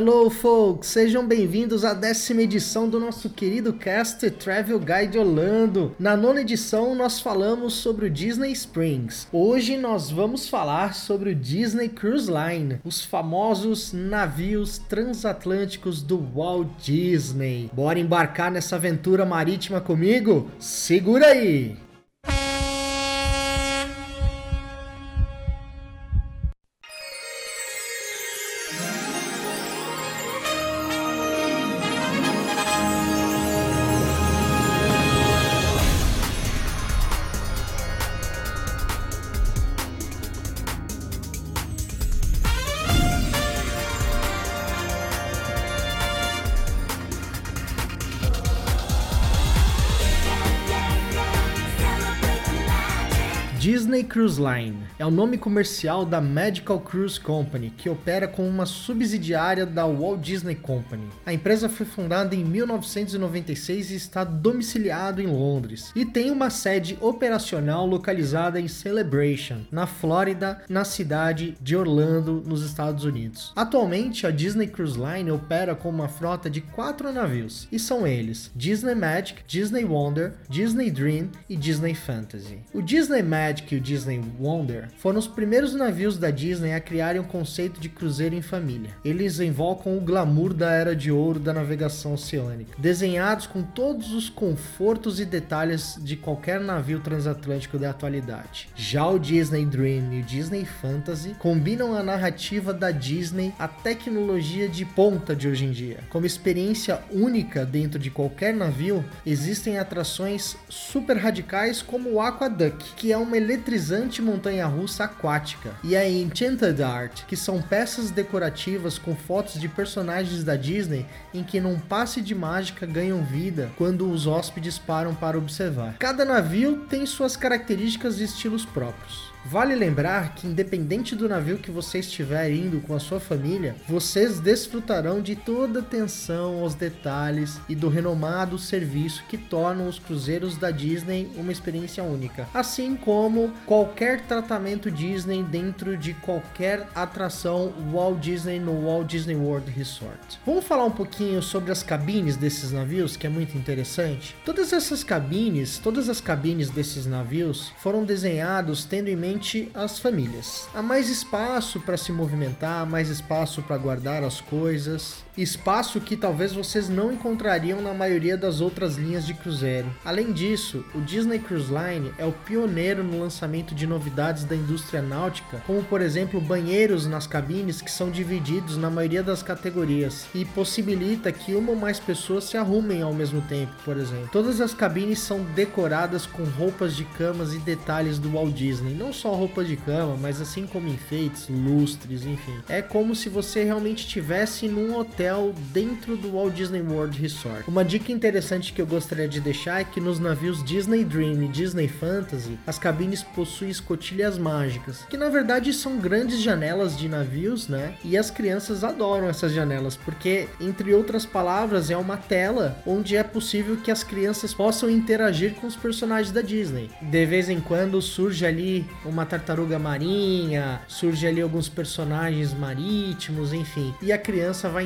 Hello, folks! Sejam bem-vindos à décima edição do nosso querido cast Travel Guide Orlando. Na nona edição, nós falamos sobre o Disney Springs. Hoje nós vamos falar sobre o Disney Cruise Line, os famosos navios transatlânticos do Walt Disney. Bora embarcar nessa aventura marítima comigo? Segura aí! Cruise Line é o nome comercial da Medical Cruise Company, que opera com uma subsidiária da Walt Disney Company. A empresa foi fundada em 1996 e está domiciliado em Londres, e tem uma sede operacional localizada em Celebration, na Flórida, na cidade de Orlando, nos Estados Unidos. Atualmente, a Disney Cruise Line opera com uma frota de quatro navios, e são eles Disney Magic, Disney Wonder, Disney Dream e Disney Fantasy. O Disney Magic e o Disney Wonder foram os primeiros navios da Disney a criarem o conceito de cruzeiro em família. Eles invocam o glamour da era de ouro da navegação oceânica, desenhados com todos os confortos e detalhes de qualquer navio transatlântico da atualidade. Já o Disney Dream e o Disney Fantasy combinam a narrativa da Disney à tecnologia de ponta de hoje em dia. Como experiência única dentro de qualquer navio, existem atrações super radicais como o Aquaduck, que é uma eletrizante montanha-russa aquática, e a Enchanted Art, que são peças decorativas com fotos de personagens da Disney em que num passe de mágica ganham vida quando os hóspedes param para observar. Cada navio tem suas características e estilos próprios. Vale lembrar que, independente do navio que você estiver indo com a sua família, vocês desfrutarão de toda a atenção aos detalhes e do renomado serviço que tornam os cruzeiros da Disney uma experiência única, assim como qualquer tratamento Disney dentro de qualquer atração Walt Disney no Walt Disney World Resort. Vamos falar um pouquinho sobre as cabines desses navios, que é muito interessante. Todas essas cabines, todas as cabines desses navios foram desenhados tendo em mente as famílias. Há mais espaço para se movimentar, mais espaço para guardar as coisas, espaço que talvez vocês não encontrariam na maioria das outras linhas de cruzeiro. Além disso, o Disney Cruise Line é o pioneiro no lançamento de novidades da indústria náutica, como por exemplo banheiros nas cabines que são divididos na maioria das categorias e possibilita que uma ou mais pessoas se arrumem ao mesmo tempo, por exemplo. Todas as cabines são decoradas com roupas de camas e detalhes do Walt Disney, não só roupa de cama, mas assim como enfeites, lustres, enfim. É como se você realmente estivesse num hotel dentro do Walt Disney World Resort. Uma dica interessante que eu gostaria de deixar é que nos navios Disney Dream e Disney Fantasy, as cabines possuem escotilhas mágicas, que na verdade são grandes janelas de navios, né? E as crianças adoram essas janelas, porque, entre outras palavras, é uma tela onde é possível que as crianças possam interagir com os personagens da Disney. De vez em quando surge ali uma tartaruga marinha, surge ali alguns personagens marítimos, enfim. E a criança vai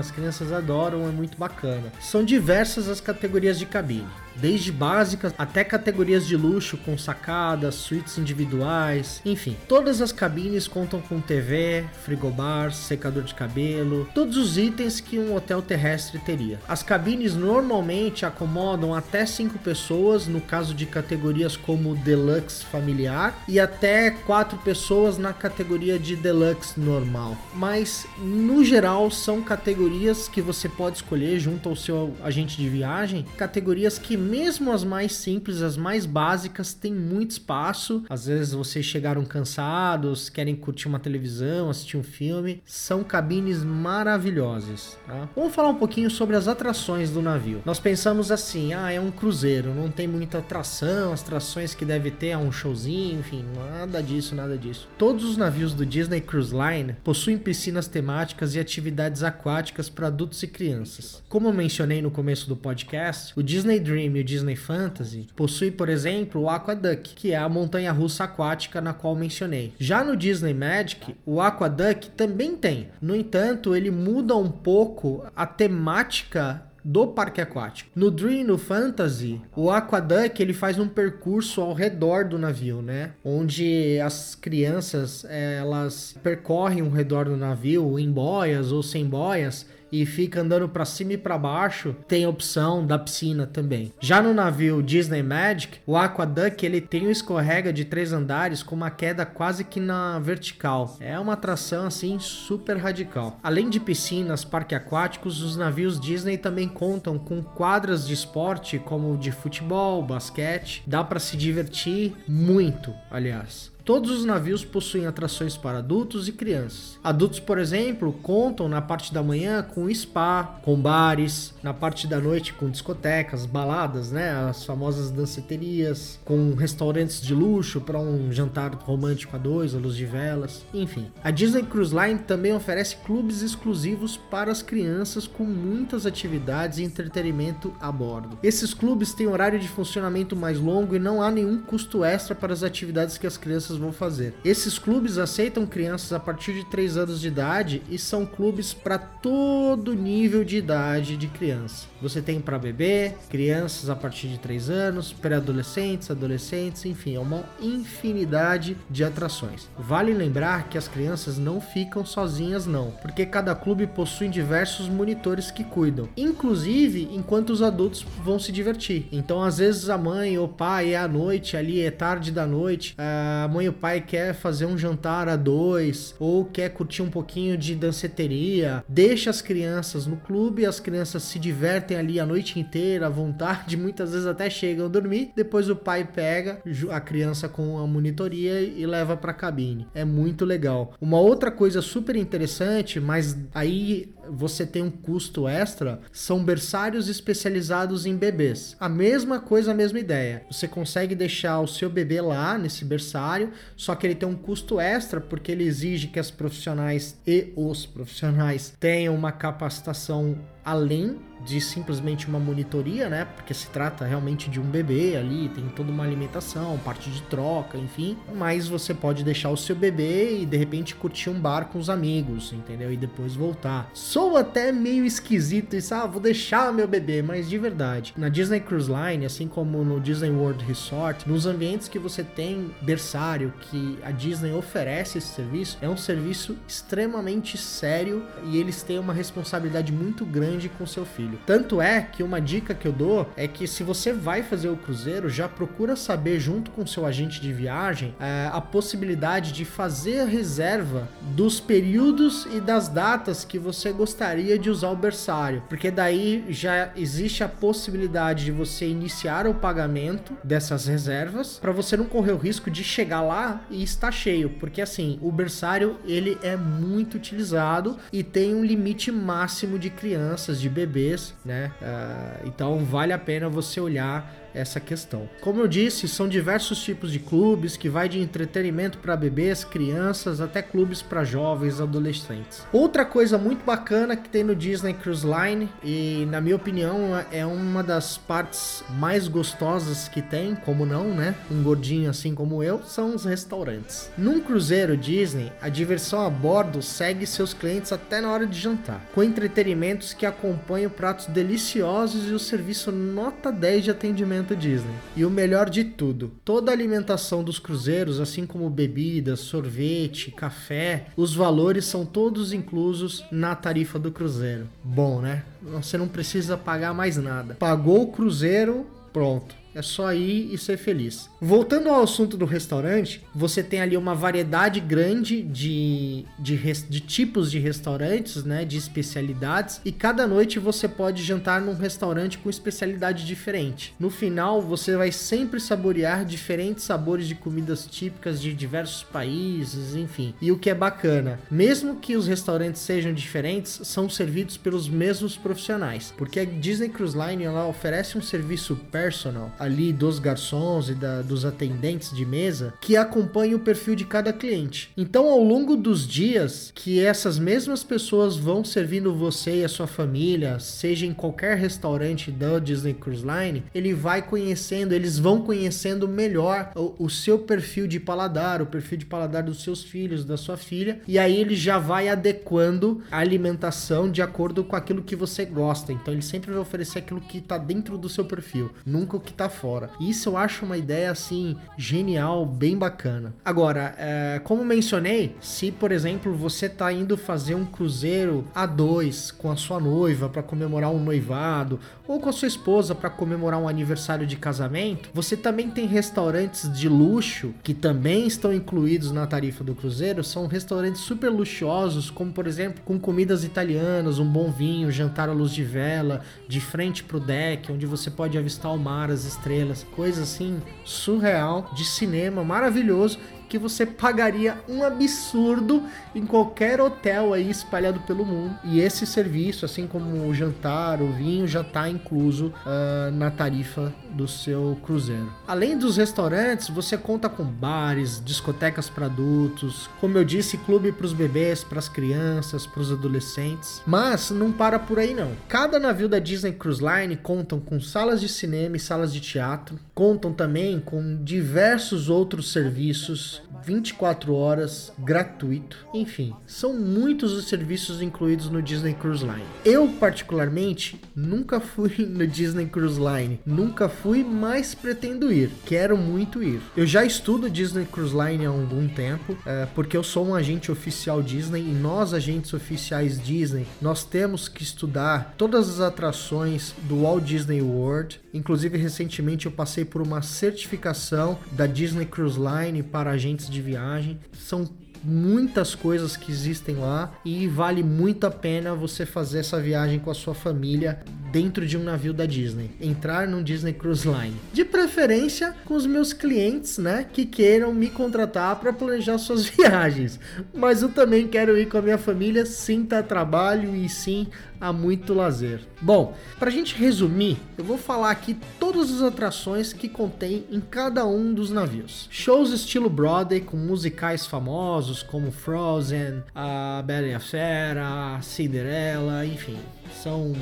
as crianças adoram, é muito bacana. São diversas as categorias de cabine desde básicas até categorias de luxo com sacadas, suítes individuais, enfim. Todas as cabines contam com TV, frigobar, secador de cabelo, todos os itens que um hotel terrestre teria. As cabines normalmente acomodam até 5 pessoas, no caso de categorias como deluxe familiar, e até 4 pessoas na categoria de deluxe normal. Mas no geral são categorias que você pode escolher junto ao seu agente de viagem, categorias que mesmo as mais simples, as mais básicas, têm muito espaço. Às vezes vocês chegaram cansados, querem curtir uma televisão, assistir um filme, são cabines maravilhosas. Tá? Vamos falar um pouquinho sobre as atrações do navio. Nós pensamos assim, ah, é um cruzeiro, não tem muita atração, as atrações que deve ter é um showzinho, enfim, nada disso, nada disso. Todos os navios do Disney Cruise Line possuem piscinas temáticas e atividades aquáticas para adultos e crianças. Como eu mencionei no começo do podcast, o Disney Dream e o Disney Fantasy possuem, por exemplo, o Aquaduck, que é a montanha russa aquática na qual mencionei. Já no Disney Magic, o Aquaduck também tem. No entanto, ele muda um pouco a temática do parque aquático. No Dream, no Fantasy, o Aquaduck ele faz um percurso ao redor do navio, né? Onde as crianças elas percorrem o redor do navio em boias ou sem boias e fica andando para cima e para baixo, tem a opção da piscina também. Já no navio Disney Magic, o Aquaduck ele tem um escorrega de três andares com uma queda quase que na vertical. É uma atração assim super radical. Além de piscinas, parques aquáticos, os navios Disney também contam com quadras de esporte como de futebol, basquete. Dá para se divertir muito, aliás. Todos os navios possuem atrações para adultos e crianças. Adultos, por exemplo, contam na parte da manhã com spa, com bares, na parte da noite com discotecas, baladas, né, as famosas danceterias, com restaurantes de luxo para um jantar romântico a dois, à luz de velas, enfim. A Disney Cruise Line também oferece clubes exclusivos para as crianças com muitas atividades e entretenimento a bordo. Esses clubes têm horário de funcionamento mais longo e não há nenhum custo extra para as atividades que as crianças crianças vão fazer. Esses clubes aceitam crianças a partir de 3 anos de idade e são clubes para todo nível de idade de criança. Você tem para bebê, crianças a partir de 3 anos, pré-adolescentes, adolescentes, enfim, é uma infinidade de atrações. Vale lembrar que as crianças não ficam sozinhas não, porque cada clube possui diversos monitores que cuidam, inclusive enquanto os adultos vão se divertir. Então, às vezes a mãe ou pai é à noite ali, é tarde da noite, a mãe e o pai quer fazer um jantar a dois ou quer curtir um pouquinho de danceteria, deixa as crianças no clube, as crianças se divertem ali a noite inteira, à vontade, muitas vezes até chegam a dormir. Depois o pai pega a criança com a monitoria e leva para a cabine. É muito legal. Uma outra coisa super interessante, mas aí você tem um custo extra, são berçários especializados em bebês. A mesma coisa, a mesma ideia. Você consegue deixar o seu bebê lá nesse berçário, só que ele tem um custo extra porque ele exige que as profissionais e os profissionais tenham uma capacitação além de simplesmente uma monitoria, né? Porque se trata realmente de um bebê ali, tem toda uma alimentação, parte de troca, enfim. Mas você pode deixar o seu bebê e de repente curtir um bar com os amigos, entendeu? E depois voltar. Sou até meio esquisito isso, ah, vou deixar meu bebê, mas de verdade. Na Disney Cruise Line, assim como no Disney World Resort, nos ambientes que você tem berçário, que a Disney oferece esse serviço, é um serviço extremamente sério e eles têm uma responsabilidade muito grande com seu filho Tanto é que uma dica que eu dou é que se você vai fazer o cruzeiro, já procura saber junto com seu agente de viagem é, a possibilidade de fazer a reserva dos períodos e das datas que você gostaria de usar o berçário, porque daí já existe a possibilidade de você iniciar o pagamento dessas reservas para você não correr o risco de chegar lá e estar cheio, porque assim, o berçário ele é muito utilizado e tem um limite máximo de crianças, de bebês né? Uh, então vale a pena você olhar essa questão. Como eu disse, são diversos tipos de clubes que vai de entretenimento para bebês, crianças, até clubes para jovens, adolescentes. Outra coisa muito bacana que tem no Disney Cruise Line e na minha opinião é uma das partes mais gostosas que tem, como não, né? Um gordinho assim como eu, são os restaurantes. Num cruzeiro Disney, a diversão a bordo segue seus clientes até na hora de jantar, com entretenimentos que acompanham pratos deliciosos e o serviço nota 10 de atendimento Disney. E o melhor de tudo, toda a alimentação dos cruzeiros, assim como bebidas, sorvete, café, os valores são todos inclusos na tarifa do cruzeiro. Bom, né? Você não precisa pagar mais nada. Pagou o cruzeiro, pronto É só ir e ser feliz. Voltando ao assunto do restaurante, você tem ali uma variedade grande de, de, de, tipos de restaurantes, né? De especialidades. E cada noite você pode jantar num restaurante com especialidade diferente. No final, você vai sempre saborear diferentes sabores de comidas típicas de diversos países, enfim. E o que é bacana, mesmo que os restaurantes sejam diferentes, são servidos pelos mesmos profissionais. Porque a Disney Cruise Line ela oferece um serviço personal ali dos garçons e da, dos atendentes de mesa que acompanha o perfil de cada cliente. Então, ao longo dos dias que essas mesmas pessoas vão servindo você e a sua família, seja em qualquer restaurante da Disney Cruise Line, ele vai conhecendo, eles vão conhecendo melhor o, o seu perfil de paladar, o perfil de paladar dos seus filhos, da sua filha, e aí ele já vai adequando a alimentação de acordo com aquilo que você gosta. Então, ele sempre vai oferecer aquilo que está dentro do seu perfil, nunca o que está fora. Isso eu acho uma ideia assim genial, bem bacana. Agora, é, como mencionei, se por exemplo você tá indo fazer um cruzeiro a dois com a sua noiva para comemorar um noivado ou com a sua esposa para comemorar um aniversário de casamento, você também tem restaurantes de luxo que também estão incluídos na tarifa do cruzeiro. São restaurantes super luxuosos, como por exemplo com comidas italianas, um bom vinho, jantar à luz de vela, de frente pro deck, onde você pode avistar o mar, as estrelas, coisa assim surreal de cinema, maravilhoso que você pagaria um absurdo em qualquer hotel aí espalhado pelo mundo. E esse serviço, assim como o jantar, o vinho, já está incluso uh, na tarifa do seu cruzeiro. Além dos restaurantes, você conta com bares, discotecas para adultos, como eu disse, clube para os bebês, para as crianças, para os adolescentes. Mas não para por aí não. Cada navio da Disney Cruise Line contam com salas de cinema e salas de teatro, contam também com diversos outros serviços 24 horas, gratuito. Enfim, são muitos os serviços incluídos no Disney Cruise Line. Eu, particularmente, nunca fui no Disney Cruise Line. Nunca fui, mas pretendo ir. Quero muito ir. Eu já estudo Disney Cruise Line há algum tempo, é, porque eu sou um agente oficial Disney e nós, agentes oficiais Disney, nós temos que estudar todas as atrações do Walt Disney World. Inclusive, recentemente eu passei por uma certificação da Disney Cruise Line para agentes de viagem. São muitas coisas que existem lá e vale muito a pena você fazer essa viagem com a sua família dentro de um navio da Disney, entrar num Disney Cruise Line. De preferência com os meus clientes, né, que queiram me contratar para planejar suas viagens. Mas eu também quero ir com a minha família, sim, tá trabalho e sim há muito lazer. Bom, para a gente resumir, eu vou falar aqui todas as atrações que contém em cada um dos navios. Shows estilo Broadway com musicais famosos como Frozen, a Bela e a Fera, Cinderela, enfim. São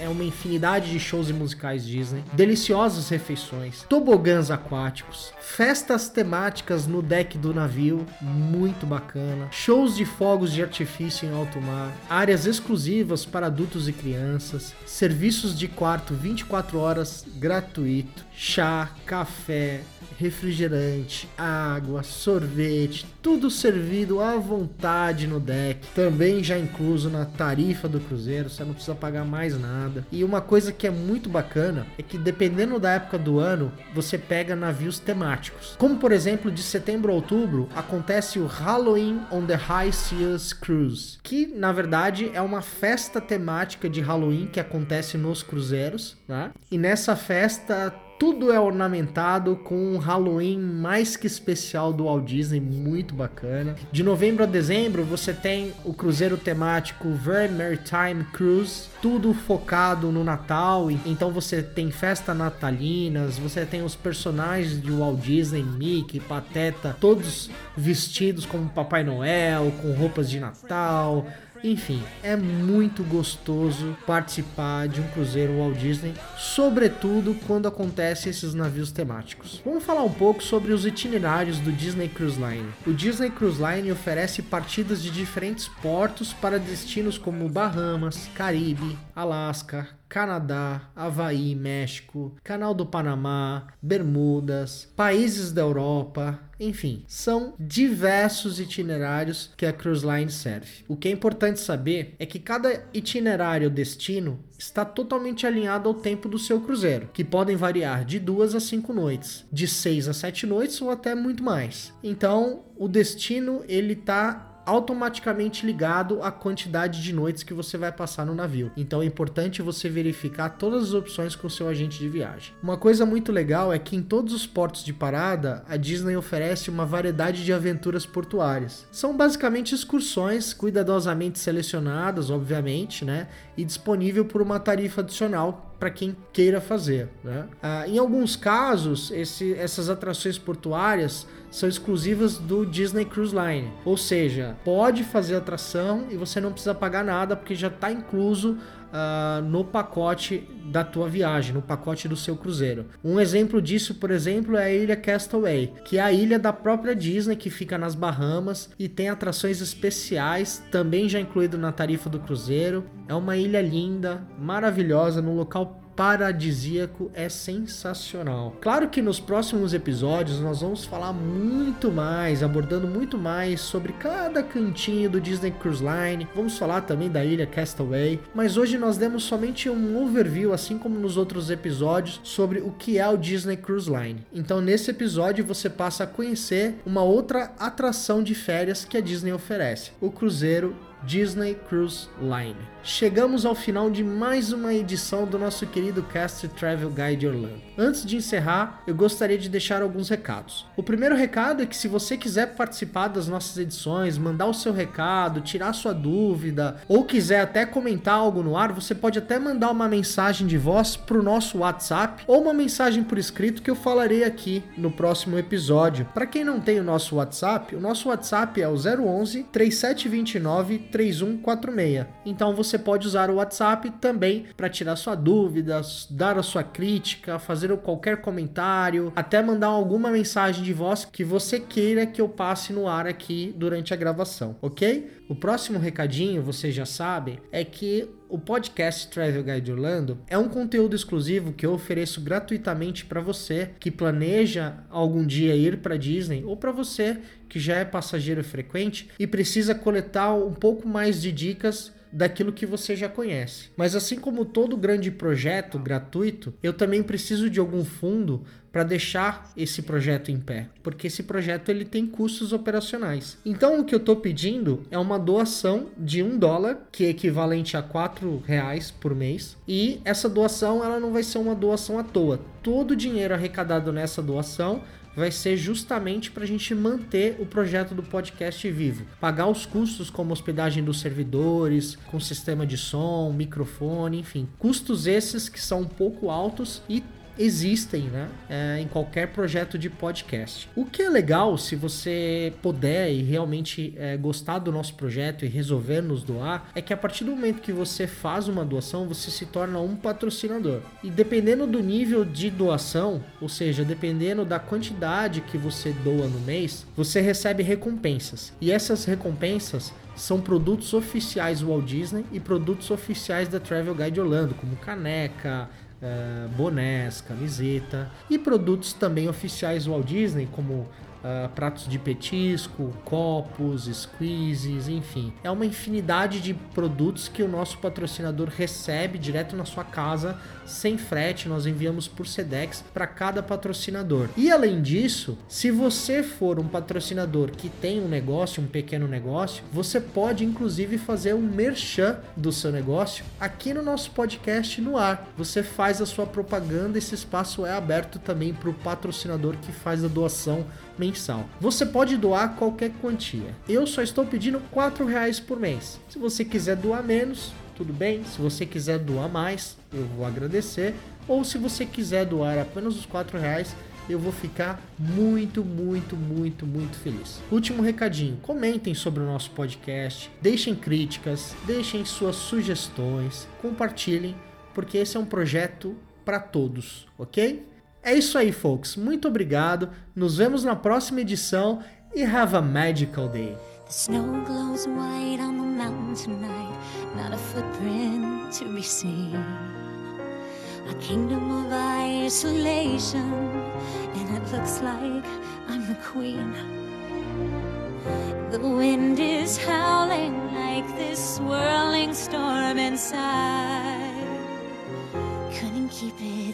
é uma infinidade de shows e musicais Disney, deliciosas refeições, tobogãs aquáticos, festas temáticas no deck do navio, muito bacana, shows de fogos de artifício em alto mar, áreas exclusivas para adultos e crianças, serviços de quarto 24 horas gratuito, chá, café, refrigerante, água, sorvete, tudo servido à vontade no deck. Também já incluso na tarifa do cruzeiro, você não precisa pagar mais nada. E uma coisa que é muito bacana é que dependendo da época do ano, você pega navios temáticos. Como por exemplo, de setembro a outubro acontece o Halloween on the High Seas Cruise, que na verdade é uma festa temática de Halloween que acontece nos cruzeiros, né? E nessa festa tudo é ornamentado com um Halloween mais que especial do Walt Disney, muito bacana. De novembro a dezembro você tem o cruzeiro temático Very Maritime Cruise, tudo focado no Natal. Então você tem festa natalinas, você tem os personagens de Walt Disney, Mickey, Pateta, todos vestidos como Papai Noel, com roupas de Natal. Enfim, é muito gostoso participar de um cruzeiro Walt Disney, sobretudo quando acontecem esses navios temáticos. Vamos falar um pouco sobre os itinerários do Disney Cruise Line. O Disney Cruise Line oferece partidas de diferentes portos para destinos como Bahamas, Caribe, Alasca, Canadá, Havaí, México, Canal do Panamá, Bermudas, países da Europa, enfim, são diversos itinerários que a Cruise Line serve. O que é importante saber é que cada itinerário destino está totalmente alinhado ao tempo do seu cruzeiro, que podem variar de duas a cinco noites, de seis a sete noites ou até muito mais. Então, o destino ele está automaticamente ligado à quantidade de noites que você vai passar no navio. Então é importante você verificar todas as opções com o seu agente de viagem. Uma coisa muito legal é que em todos os portos de parada, a Disney oferece uma variedade de aventuras portuárias. São basicamente excursões cuidadosamente selecionadas, obviamente, né? E disponível por uma tarifa adicional para quem queira fazer. Né? Ah, em alguns casos, esse, essas atrações portuárias são exclusivas do Disney Cruise Line, ou seja, pode fazer atração e você não precisa pagar nada porque já está incluso uh, no pacote da tua viagem, no pacote do seu cruzeiro. Um exemplo disso, por exemplo, é a ilha Castaway, que é a ilha da própria Disney que fica nas Bahamas e tem atrações especiais, também já incluído na tarifa do cruzeiro. É uma ilha linda, maravilhosa, num local paradisíaco é sensacional. Claro que nos próximos episódios nós vamos falar muito mais, abordando muito mais sobre cada cantinho do Disney Cruise Line. Vamos falar também da ilha Castaway, mas hoje nós demos somente um overview, assim como nos outros episódios, sobre o que é o Disney Cruise Line. Então nesse episódio você passa a conhecer uma outra atração de férias que a Disney oferece, o cruzeiro Disney Cruise Line. Chegamos ao final de mais uma edição do nosso querido Cast Travel Guide Orlando. Antes de encerrar, eu gostaria de deixar alguns recados. O primeiro recado é que se você quiser participar das nossas edições, mandar o seu recado, tirar sua dúvida ou quiser até comentar algo no ar, você pode até mandar uma mensagem de voz para o nosso WhatsApp ou uma mensagem por escrito que eu falarei aqui no próximo episódio. Para quem não tem o nosso WhatsApp, o nosso WhatsApp é o 011 3729 3146. Então você pode usar o WhatsApp também para tirar sua dúvida, dar a sua crítica, fazer qualquer comentário, até mandar alguma mensagem de voz que você queira que eu passe no ar aqui durante a gravação, ok? O próximo recadinho, vocês já sabem, é que o podcast Travel Guide Orlando é um conteúdo exclusivo que eu ofereço gratuitamente para você que planeja algum dia ir para Disney ou para você que já é passageiro frequente e precisa coletar um pouco mais de dicas daquilo que você já conhece. Mas assim como todo grande projeto gratuito, eu também preciso de algum fundo para deixar esse projeto em pé, porque esse projeto ele tem custos operacionais. Então o que eu estou pedindo é uma doação de um dólar, que é equivalente a quatro reais por mês, e essa doação ela não vai ser uma doação à toa. Todo o dinheiro arrecadado nessa doação vai ser justamente para a gente manter o projeto do podcast vivo. Pagar os custos como hospedagem dos servidores, com sistema de som, microfone, enfim. Custos esses que são um pouco altos e existem né, é, em qualquer projeto de podcast. O que é legal, se você puder e realmente é, gostar do nosso projeto e resolver nos doar, é que a partir do momento que você faz uma doação, você se torna um patrocinador. E dependendo do nível de doação, ou seja, dependendo da quantidade que você doa no mês, você recebe recompensas. E essas recompensas são produtos oficiais Walt Disney e produtos oficiais da Travel Guide Orlando, como caneca, bonés, camiseta e produtos também oficiais Walt Disney, como uh, pratos de petisco, copos, squeezes, enfim. É uma infinidade de produtos que o nosso patrocinador recebe direto na sua casa, sem frete, nós enviamos por Sedex para cada patrocinador. E além disso, se você for um patrocinador que tem um negócio, um pequeno negócio, você pode inclusive fazer um merchan do seu negócio aqui no nosso podcast no ar. Você faz a sua propaganda, esse espaço é aberto também para o patrocinador que faz a doação mensal. Você pode doar qualquer quantia. Eu só estou pedindo R$ reais por mês. Se você quiser doar menos, tudo bem. Se você quiser doar mais, eu vou agradecer. Ou se você quiser doar apenas os R$ reais, eu vou ficar muito, muito, muito, muito feliz. Último recadinho: comentem sobre o nosso podcast, deixem críticas, deixem suas sugestões, compartilhem, porque esse é um projeto para todos, ok? É isso aí, folks. Muito obrigado. Nos vemos na próxima edição e have a magical day. The snow glows white on the mountain tonight, not a footprint to be seen. a kingdom of isolation, and it looks like I'm the queen. The wind is howling like this swirling storm inside. Couldn't keep it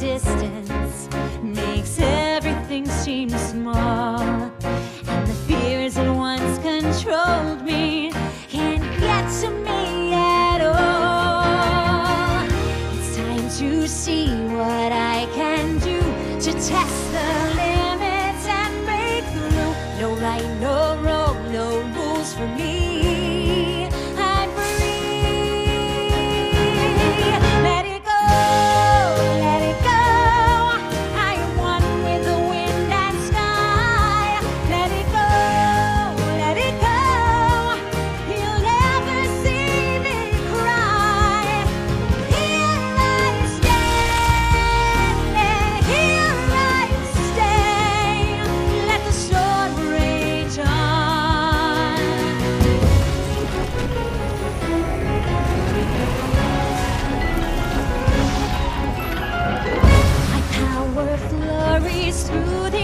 Distance makes everything seem small. And the fears that once controlled me can't get to me at all. It's time to see what I can do to test the limits and break through. No right, no wrong, no rules for me. Through the